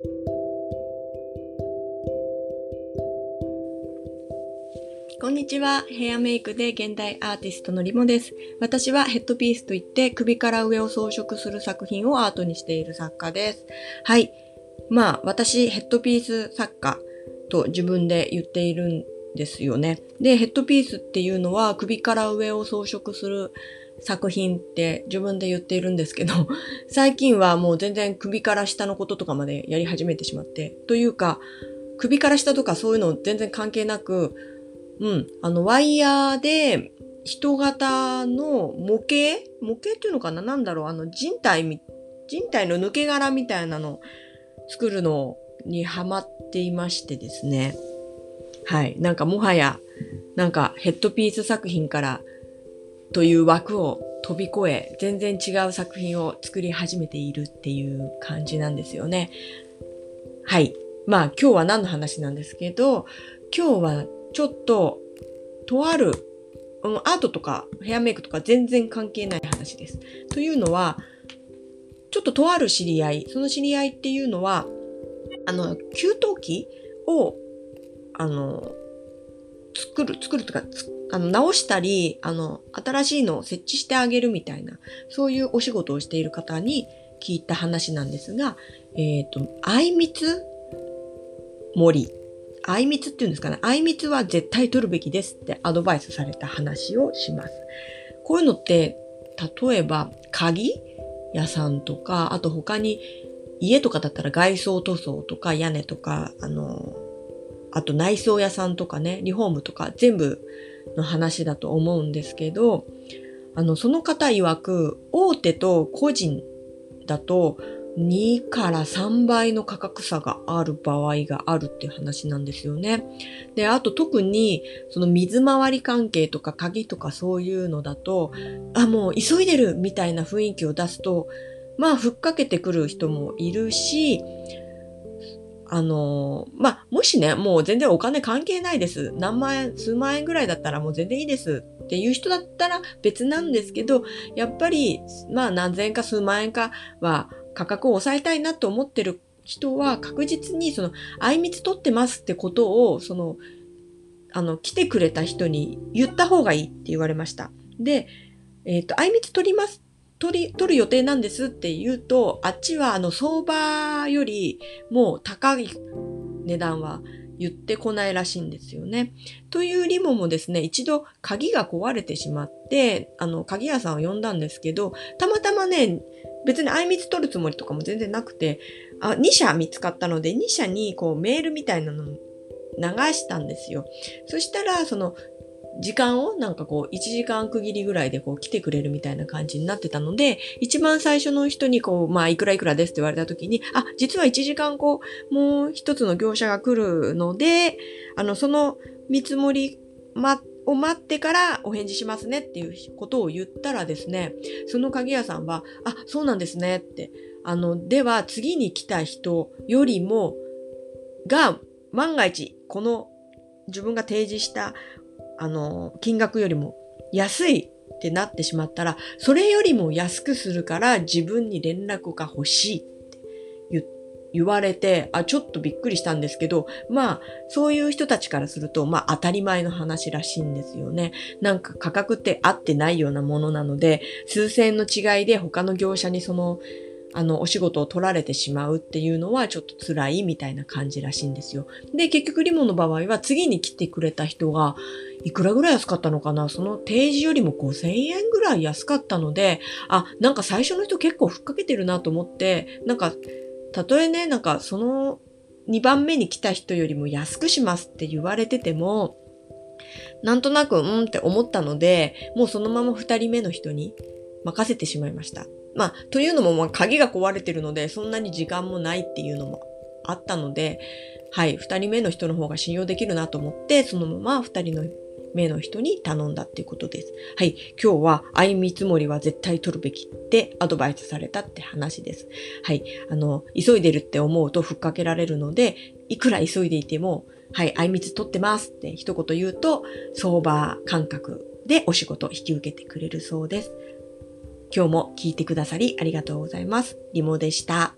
こんにちは。ヘアメイクで現代アーティストのリモです。私はヘッドピースといって首から上を装飾する作品をアートにしている作家です。はい。まあ、私、ヘッドピース作家と自分で言っているんですよね。で、ヘッドピースっていうのは首から上を装飾する作品って自分で言っているんですけど、最近はもう全然首から下のこととかまでやり始めてしまって、というか、首から下とかそういうの全然関係なく、うん、あの、ワイヤーで人型の模型？模型っていうのかな？なんだろう？あの、人体人体の抜け殻みたいなの作るのにハマっていましてですね。はい。なんかもはや、なんかヘッドピース作品からという枠を飛び越え、全然違う作品を作り始めているっていう感じなんですよね。はい。まあ今日は何の話なんですけど、今日はちょっと、とある、アートとかヘアメイクとか全然関係ない話です。というのは、ちょっととある知り合い、その知り合いっていうのは、あの、給湯器を、あの、作る、作るとか、あの、直したり、あの、新しいのを設置してあげるみたいな、そういうお仕事をしている方に聞いた話なんですが、えっ、ー、と、あいみつ森。あいみつっていうんですかね。あいみつは絶対取るべきですってアドバイスされた話をします。こういうのって、例えば、鍵屋さんとか、あと他に家とかだったら外装塗装とか屋根とか、あの、あと内装屋さんとかね、リフォームとか全部の話だと思うんですけど、あの、その方曰く、大手と個人だと2から3倍の価格差がある場合があるっていう話なんですよね。で、あと特にその水回り関係とか鍵とかそういうのだと、あ、もう急いでるみたいな雰囲気を出すと、まあ、ふっかけてくる人もいるし、あの、まあ、もしね、もう全然お金関係ないです。何万円、数万円ぐらいだったらもう全然いいですっていう人だったら別なんですけど、やっぱり、まあ何千円か数万円かは価格を抑えたいなと思ってる人は確実にその、あいみつ取ってますってことを、その、あの、来てくれた人に言った方がいいって言われました。で、えっ、ー、と、あいみつ取ります取り、取る予定なんですって言うと、あっちはあの相場よりもう高い値段は言ってこないらしいんですよね。というリモもですね、一度鍵が壊れてしまって、あの、鍵屋さんを呼んだんですけど、たまたまね、別にあいみつ取るつもりとかも全然なくて、あ2社見つかったので、2社にこうメールみたいなの流したんですよ。そしたら、その時間をなんかこう1時間区切りぐらいでこう来てくれるみたいな感じになってたので、一番最初の人にこう、まあいくらいくらですって言われた時に、あ、実は1時間こう、もう一つの業者が来るので、あの、その見積もり、ま、を待ってからお返事しますねっていうことを言ったらですね、その鍵屋さんは、あ、そうなんですねって、あの、では次に来た人よりも、が、万が一、この自分が提示したあの、金額よりも安いってなってしまったら、それよりも安くするから自分に連絡が欲しいって言われて、あ、ちょっとびっくりしたんですけど、まあ、そういう人たちからすると、まあ、当たり前の話らしいんですよね。なんか価格って合ってないようなものなので、数千円の違いで他の業者にその、あの、お仕事を取られてしまうっていうのはちょっと辛いみたいな感じらしいんですよ。で、結局リモの場合は次に来てくれた人が、いくらぐらい安かったのかな？その提示よりも5000円ぐらい安かったので、あ、なんか最初の人結構ふっかけてるなと思って、なんか、たとえね、なんかその2番目に来た人よりも安くしますって言われてても、なんとなく、うんって思ったので、もうそのまま2人目の人に任せてしまいました。まあ、というのも、まあ、鍵が壊れてるので、そんなに時間もないっていうのもあったので、はい、二人目の人の方が信用できるなと思って、そのまま二人の目の人に頼んだっていうことです。はい。今日は、相見積もりは絶対取るべきってアドバイスされたって話です。はい。あの、急いでるって思うとふっかけられるので、いくら急いでいても、はい、相密取ってますって一言言うと、相場感覚でお仕事引き受けてくれるそうです。今日も聞いてくださりありがとうございます。リモでした。